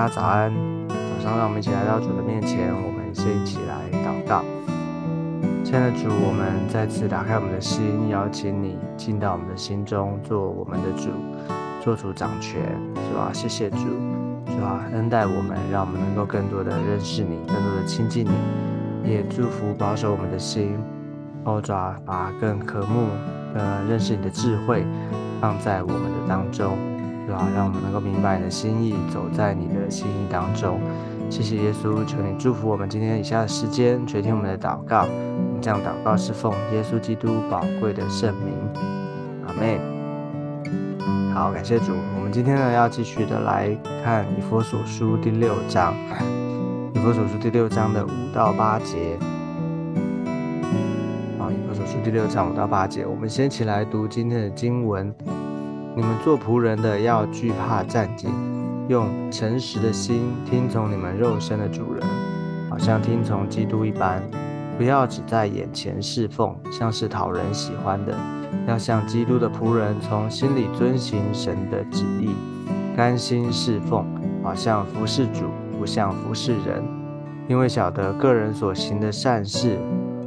大家早安！早上让我们一起来到主的面前，我们先一起来祷告。亲爱的主，我们再次打开我们的心，邀请你进到我们的心中，做我们的主，做主掌权，是吧？谢谢主，是吧？恩待我们，让我们能够更多的认识你，更多的亲近你，也祝福保守我们的心，欧爪把更渴慕呃认识你的智慧放在我们的当中。对吧？让我们能够明白你的心意，走在你的心意当中。谢谢耶稣，求你祝福我们今天以下的时间，垂听我们的祷告。我们这样祷告是奉耶稣基督宝贵的圣名。阿妹。好，感谢主。我们今天呢要继续的来看以佛所书第六章，以佛所书第六章的五到八节。啊，以佛所书第六章五到八节，我们先起来读今天的经文。你们做仆人的要惧怕战兢，用诚实的心听从你们肉身的主人，好像听从基督一般。不要只在眼前侍奉，像是讨人喜欢的；要像基督的仆人，从心里遵行神的旨意，甘心侍奉，好像服侍主，不像服侍人。因为晓得个人所行的善事，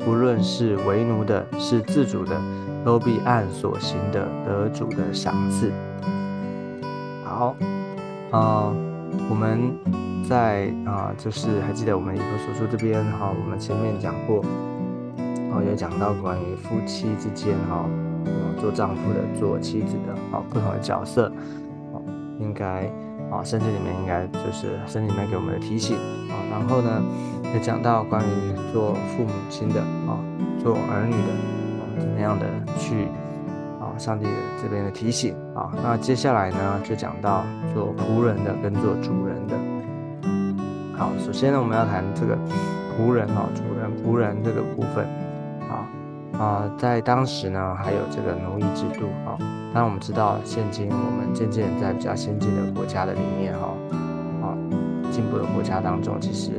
不论是为奴的，是自主的。都必按所行的得主的赏赐。好，啊，我们在啊，就是还记得我们以弗所书这边哈，我们前面讲过，哦，有讲到关于夫妻之间哈，做丈夫的、做妻子的，啊，不同的角色，哦，应该啊，圣经里面应该就是圣经里面给我们的提醒啊。然后呢，也讲到关于做父母亲的啊，做儿女的。怎么样的去啊？上帝这边的提醒啊，那接下来呢就讲到做仆人的跟做主人的。好，首先呢我们要谈这个仆人啊，主人仆人这个部分啊啊，在当时呢还有这个奴役制度啊。当然我们知道，现今我们渐渐在比较先进的国家的里面哈啊进步的国家当中，其实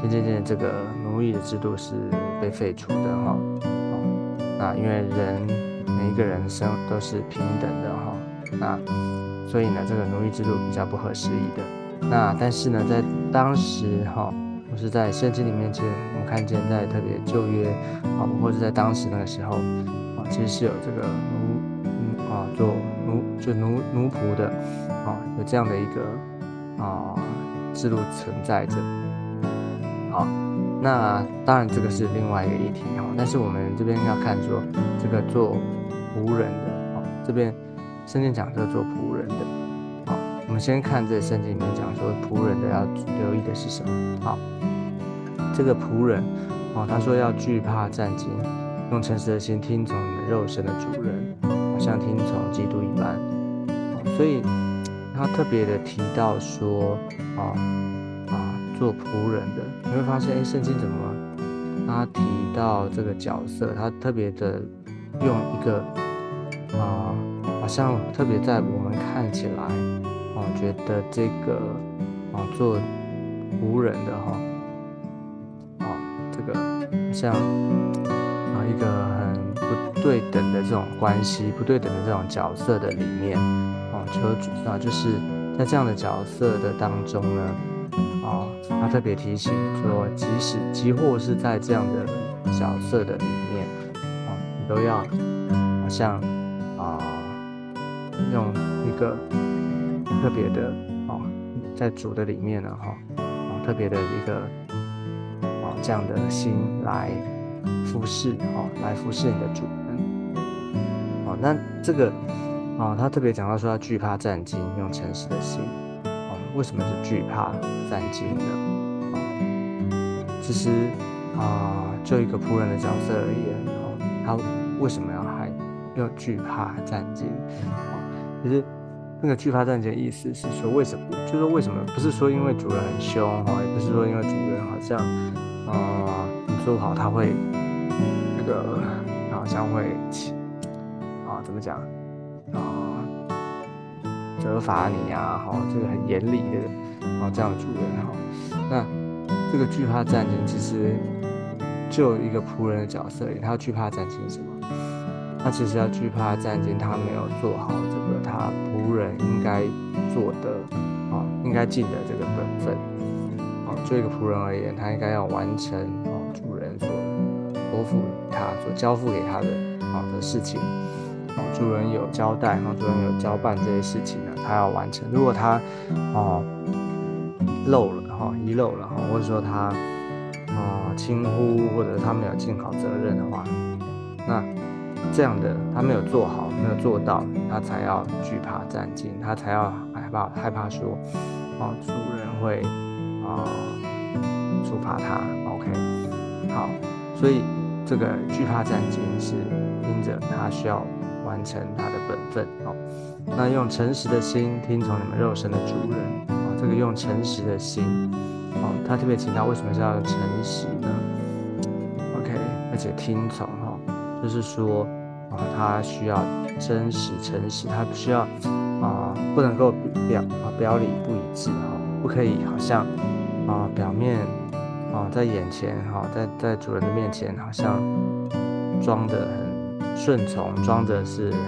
渐渐渐这个奴役的制度是被废除的哈。那因为人一个人生都是平等的哈，那所以呢，这个奴役制度比较不合时宜的。那但是呢，在当时哈，或是在圣经里面，其实我们看见在特别旧约啊，或者在当时那个时候啊，其实是有这个奴啊做奴就奴奴仆的啊，有这样的一个啊制度存在着。好。那当然，这个是另外一个议题哈。但是我们这边要看说，这个做仆人的哦，这边圣经讲这个做仆人的，好，我们先看这圣经里面讲说仆人的要留意的是什么？好，这个仆人哦，他说要惧怕战兢，用诚实的心听从你们肉身的主人，好像听从基督一般。所以他特别的提到说啊。做仆人的，你会发现，哎，圣经怎么他提到这个角色，他特别的用一个啊，好像特别在我们看起来，啊，觉得这个啊做仆人的哈，啊，这个像啊一个很不对等的这种关系，不对等的这种角色的里面，啊，就啊就是在这样的角色的当中呢。啊，他特别提醒说，即使即或是在这样的角色的里面，啊，你都要好像，用一个特别的啊，在主的里面呢，哈，啊，特别的一个啊这样的心来服侍，哈，来服侍你的主人。哦，那这个啊，他特别讲到说他惧怕战兢，用诚实的心。哦为什么是惧怕战兢呢？其实啊，就一个仆人的角色而言，哦，他为什么要害要惧怕战兢？啊，其实那个惧怕战争的意思是说，为什么？就是说为什么？不是说因为主人很凶，哈，也不是说因为主人好像啊，你做不好他会那个好像会啊，怎么讲啊？责罚你啊，哈，这个很严厉的，啊，这样的主人哈。那这个惧怕战争，其实就一个仆人的角色，他要惧怕战争什么？他其实要惧怕战争，他没有做好这个他仆人应该做的啊应该尽的这个本分。啊，作为一个仆人而言，他应该要完成啊主人所托付他、所交付给他的啊的事情。啊，主人有交代，哈，主人有交办这些事情呢，他要完成。如果他啊漏了，哈，遗漏了，哈，或者说他啊轻忽，或者他没有尽好责任的话，那这样的他没有做好，没有做到，他才要惧怕战兢，他才要害怕害怕说，啊，主人会啊处罚他。OK，好，所以这个惧怕战兢是因着他需要。完成他的本分哦，那用诚实的心听从你们肉身的主人啊，这个用诚实的心哦，他特别提到为什么是要诚实呢？OK，而且听从哈，就是说啊，他需要真实诚实，他需要啊，不能够表啊表里不一致哈，不可以好像啊表面啊在眼前哈，在在主人的面前好像装的很。顺从装的是很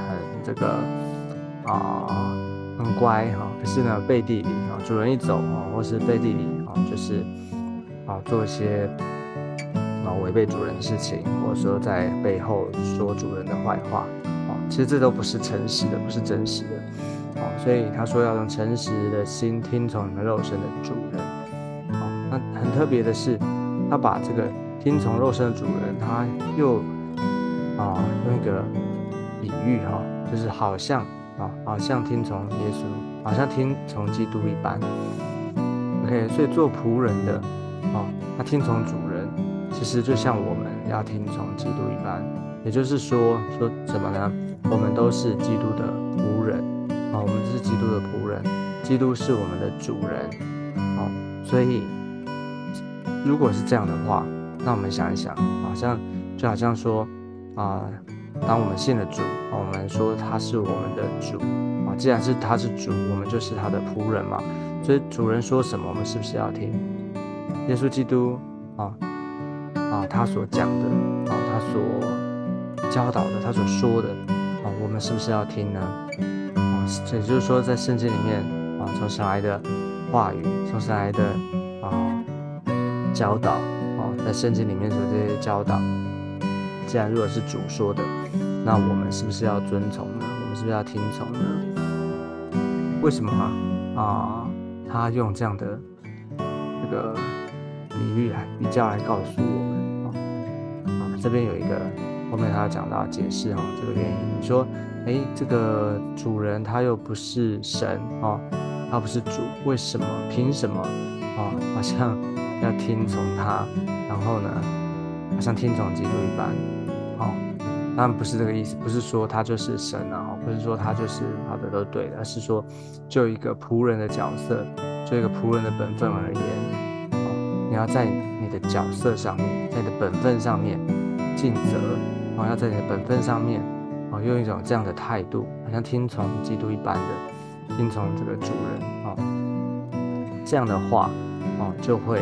这个啊很乖哈，可是呢背地里啊主人一走啊，或是背地里啊就是啊做一些违背主人的事情，或者说在背后说主人的坏话哦，其实这都不是诚实的，不是真实的哦。所以他说要用诚实的心听从你们肉身的主人哦。那很特别的是，他把这个听从肉身的主人，他又。啊，用一个比喻哈，就是好像啊，好像听从耶稣，好像听从基督一般。OK，所以做仆人的啊，他听从主人，其实就像我们要听从基督一般。也就是说，说什么呢？我们都是基督的仆人啊，我们是基督的仆人，基督是我们的主人啊。所以，如果是这样的话，那我们想一想，好像就好像说。啊，当我们信了主，我们说他是我们的主啊。既然是他是主，我们就是他的仆人嘛。所以主人说什么，我们是不是要听？耶稣基督啊，他所讲的啊，他所教导的，他所说的啊，我们是不是要听呢？啊，也就是说，在圣经里面啊，从神来的话语，从神来的啊教导啊，在圣经里面所这些教导。既然如果是主说的，那我们是不是要遵从呢？我们是不是要听从呢？为什么啊？啊他用这样的这个比喻来比较来告诉我，这边有一个后面他要讲到解释哈，这个原因。你说，哎，这个主人他又不是神啊，他不是主，为什么？凭什么哦？好像要听从他，然后呢，好像听从基督一般。哦当然不是这个意思，不是说他就是神啊，不是说他就是好的都对的，而是说就一个仆人的角色，就一个仆人的本分而言，哦，你要在你的角色上面，在你的本分上面尽责，哦，要在你的本分上面，哦，用一种这样的态度，好像听从基督一般的听从这个主人，哦，这样的话，哦，就会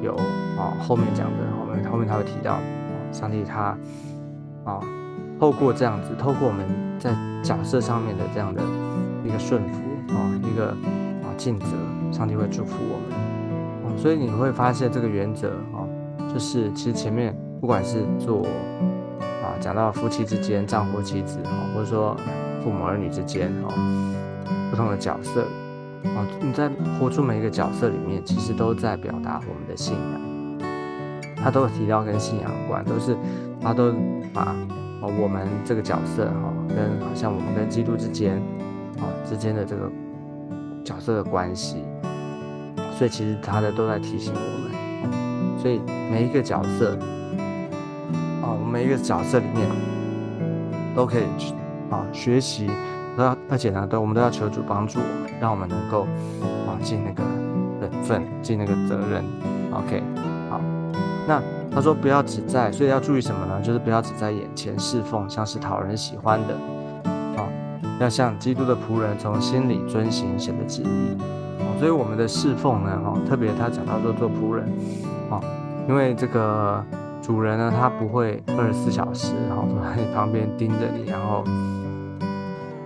有哦后面讲的，后面后面他会提到，上帝他，啊。透过这样子，透过我们在角色上面的这样的一个顺服啊，一个啊尽责，上帝会祝福我们哦。所以你会发现这个原则啊，就是其实前面不管是做啊，讲到夫妻之间、丈夫妻子啊，或者说父母儿女之间哦，不同的角色啊，你在活出每一个角色里面，其实都在表达我们的信仰。他都提到跟信仰有关，都是他都把。我们这个角色哈，跟好像我们跟基督之间啊之间的这个角色的关系，所以其实他的都在提醒我们，所以每一个角色，每一个角色里面都可以去啊学习，那而且呢，都我们都要求主帮助我们，让我们能够啊尽那个本分，尽那个责任。OK，好，那。他说：“不要只在，所以要注意什么呢？就是不要只在眼前侍奉，像是讨人喜欢的，啊，要像基督的仆人，从心里遵行神的旨意。所以我们的侍奉呢，哈，特别他讲到说做仆人，啊，因为这个主人呢，他不会二十四小时，然后在你旁边盯着你，然后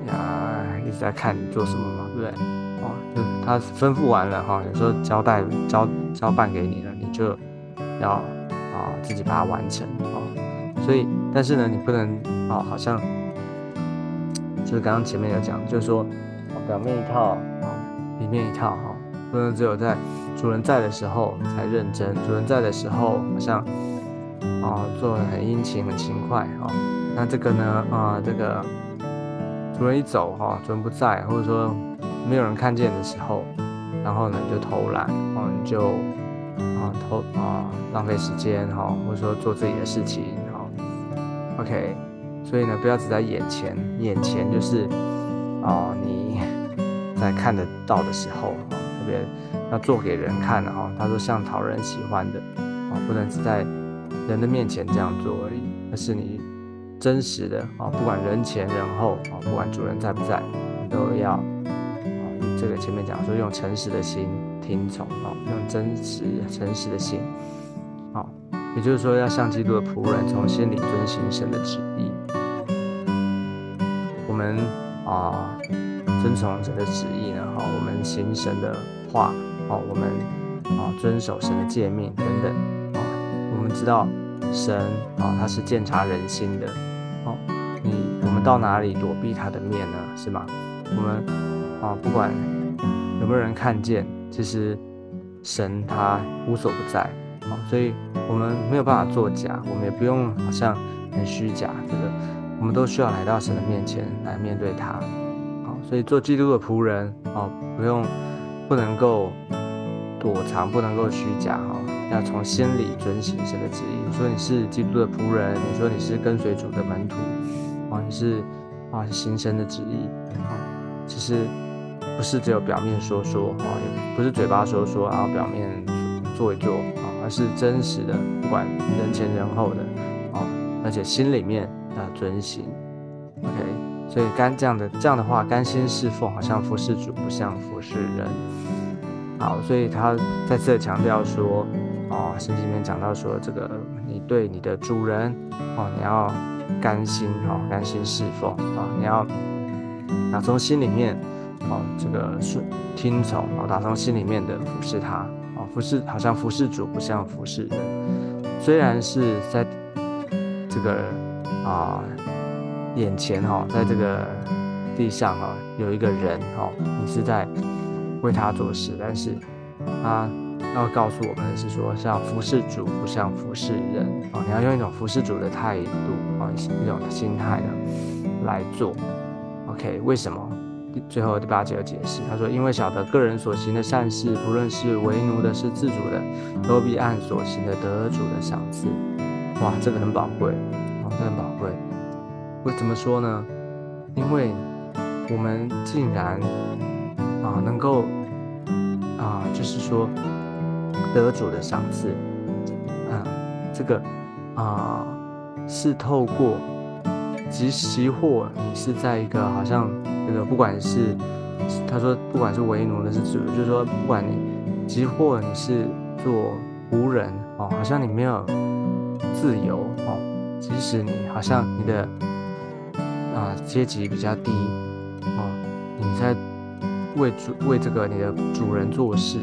呀一直在看你做什么嘛，对不对？哦，就他吩咐完了哈，有时候交代交交办给你了，你就要啊自己把它完成啊。所以，但是呢，你不能啊，好像就是刚刚前面有讲，就是说表面一套啊，里面一套哈，不能只有在主人在的时候才认真，主人在的时候好像啊做的很殷勤很勤快啊。那这个呢啊，这个主人一走哈，主人不在，或者说。没有人看见的时候，然后呢就偷懒，然后你就啊偷啊浪费时间哈，或者说做自己的事情哈。OK，所以呢不要只在眼前，眼前就是啊你在看得到的时候啊，特别要做给人看的哈。他说像讨人喜欢的啊，不能只在人的面前这样做而已，那是你真实的啊，不管人前人后啊，不管主人在不在，你都要啊。这个前面讲说，用诚实的心听从哦，用真实诚实的心，好，也就是说，要像基督的仆人，从心里遵行神的旨意。我们啊，遵从神的旨意呢，哈，我们行神的话，哦，我们啊，遵守神的诫命等等，知道神啊，他是鉴察人心的，哦，你我们到哪里躲避他的面呢？是吗？我们。啊，不管有没有人看见，其实神他无所不在啊，所以我们没有办法作假，我们也不用好像很虚假，这个我们都需要来到神的面前来面对他。好，所以做基督的仆人啊，不用不能够躲藏，不能够虚假哈，要从心里遵行神的旨意。你说你是基督的仆人，你说你是跟随主的门徒啊，你是啊行神的旨意啊，其实。不是只有表面说说啊，也不是嘴巴说说，然后表面做一做啊，而是真实的，不管人前人后的啊，而且心里面要遵行。OK，所以甘这样的这样的话，甘心侍奉，好像服侍主，不像服侍人。好，所以他再次强调说，哦，圣经里面讲到说，这个你对你的主人哦，你要甘心哦，甘心侍奉啊，你要打从心里面。哦，这个顺听从哦，打从心里面的服侍他哦，服侍好像服侍主，不像服侍人。虽然是在这个啊眼前哈，在这个地上哈有一个人哈，你是在为他做事，但是他要告诉我们的是说，像服侍主，不像服侍人哦。你要用一种服侍主的态度啊，一种心态呢来做。OK，为什么？最后第八节有解释，他说：“因为晓得个人所行的善事，不论是为奴的，是自主的，都必按所行的得主的赏赐。”哇，这个很宝贵，哦，这很宝贵。为怎么说呢？因为我们竟然啊，能够啊，就是说得主的赏赐，啊，这个啊，是透过即习或你是在一个好像。这个不管是他说，不管是为奴的，是主，就是说，不管你即或你是做仆人哦，好像你没有自由哦，即使你好像你的啊阶级比较低哦，你在为主为这个你的主人做事，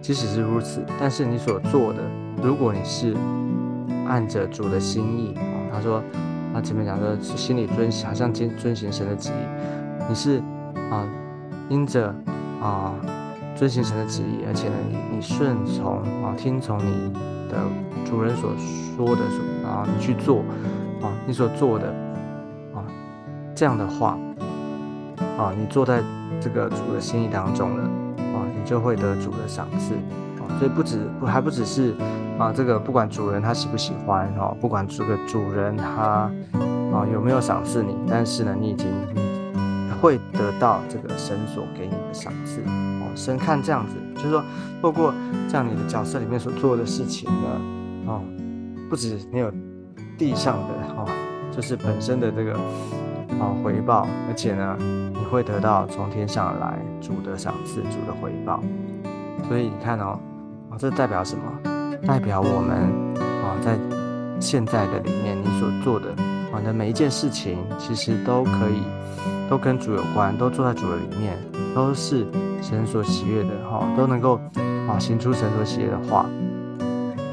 即使是如此，但是你所做的，如果你是按着主的心意哦，他说。啊前面讲说，心里遵好像遵遵行神的旨意，你是啊，因着啊遵行神的旨意，而且呢，你你顺从啊，听从你的主人所说的啊，你去做啊，你所做的啊，这样的话啊，你坐在这个主的心意当中了，就会得主的赏赐啊，所以不止不还不只是。啊，这个不管主人他喜不喜欢哦，不管这个主人他啊有没有赏赐你，但是呢，你已经会得到这个神所给你的赏赐哦。神看这样子，就是说，透过这样你的角色里面所做的事情呢，哦，不止你有地上的哦，就是本身的这个啊回报，而且呢，会得到从天上来主的赏赐、主的回报。所以你看哦，啊，这代表什么？代表我们啊，在现在的里面，你所做的啊的每一件事情，其实都可以，都跟主有关，都坐在主的里面，都是神所喜悦的哈，都能够啊行出神所喜悦的话，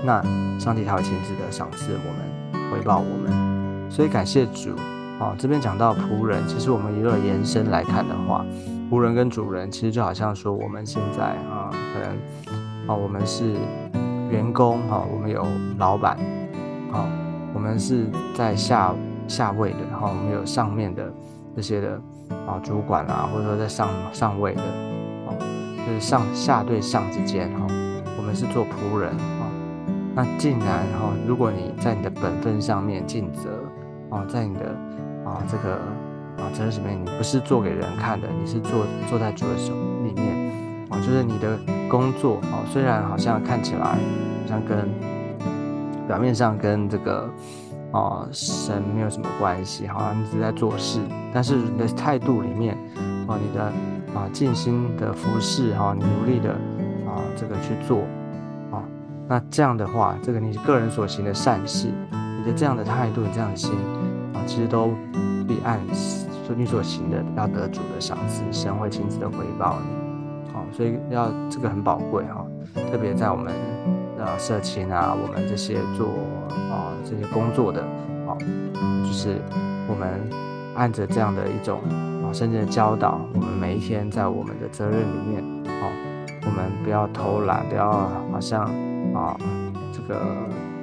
那上帝他会亲自的赏赐我们，回报我们。所以感谢主啊！这边讲到仆人，其实我们如果延伸来看的话，仆人跟主人其实就好像说我们现在啊，可能啊我们是员工哈，我们有老板，好，我们是在下下位的，然后我们有上面的这些的啊主管啊，或者说在上上位的。哦就是上下对上之间哈，我们是做仆人啊。那竟然哈，如果你在你的本分上面尽责啊，在你的啊这个啊责任里面，你不是做给人看的，你是做做在主的手里面啊。就是你的工作啊，虽然好像看起来好像跟表面上跟这个啊神没有什么关系，好像你只在做事，但是你的态度里面啊，你的。啊，尽心的服侍哈，你努力的啊，这个去做啊，那这样的话，这个你个人所行的善事，你的这样的态度，这样的心，其实都必按所你所行的要得主的赏赐，神会亲自的回报你。哦，所以要这个很宝贵哈，特别在我们啊社青啊，我们这些做啊这些工作的啊，就是我们按着这样的一种啊。圣经的教导，我们每一天在我们的责任里面，哦，我们不要偷懒，不要好像啊，这个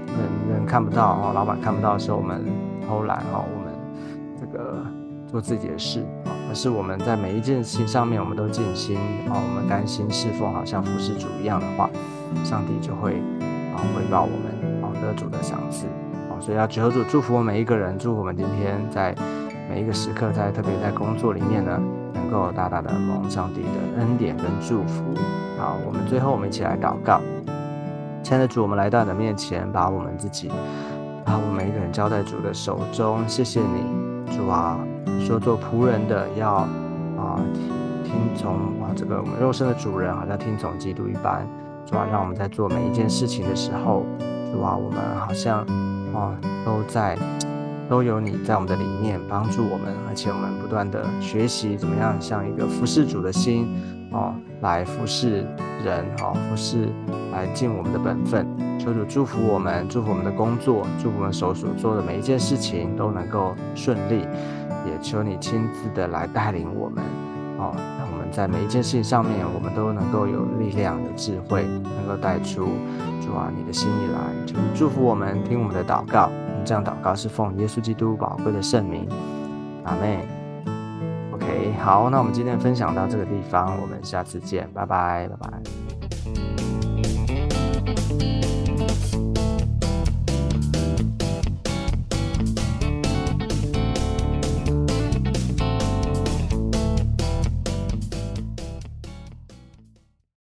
人人看不到哦，老板看不到的时候，我们偷懒哦，我们这个做自己的事啊，而是我们在每一件事情上面，我们都尽心啊，我们甘心侍奉，好像服侍主一样的话，上帝就会啊回报我们啊得主的赏赐啊，所以要求主祝福我们每一个人，祝福我们今天在。每一个时刻，在特别在工作里面呢，能够大大的蒙上帝的恩典跟祝福。好，我们最后我们一起来祷告，亲爱的主，我们来到你的面前，把我们自己，把我们每一个人交在主的手中。谢谢你，主啊，说做仆人的要啊听从啊这个我们肉身的主人，好像听从基督一般。主啊，让我们在做每一件事情的时候，主啊，我们好像啊都在。都有你在我们的里面帮助我们，而且我们不断的学习怎么样像一个服侍主的心哦，来服侍人哦，服侍来尽我们的本分。求主祝福我们，祝福我们的工作，祝福我们手所做的每一件事情都能够顺利。也求你亲自的来带领我们哦，让我们在每一件事情上面，我们都能够有力量、有智慧，能够带出主啊你的心意来。求祝福我们，听我们的祷告。这样祷告是奉耶稣基督宝贵的圣名，阿妹。OK，好，那我们今天分享到这个地方，我们下次见，拜拜，拜拜。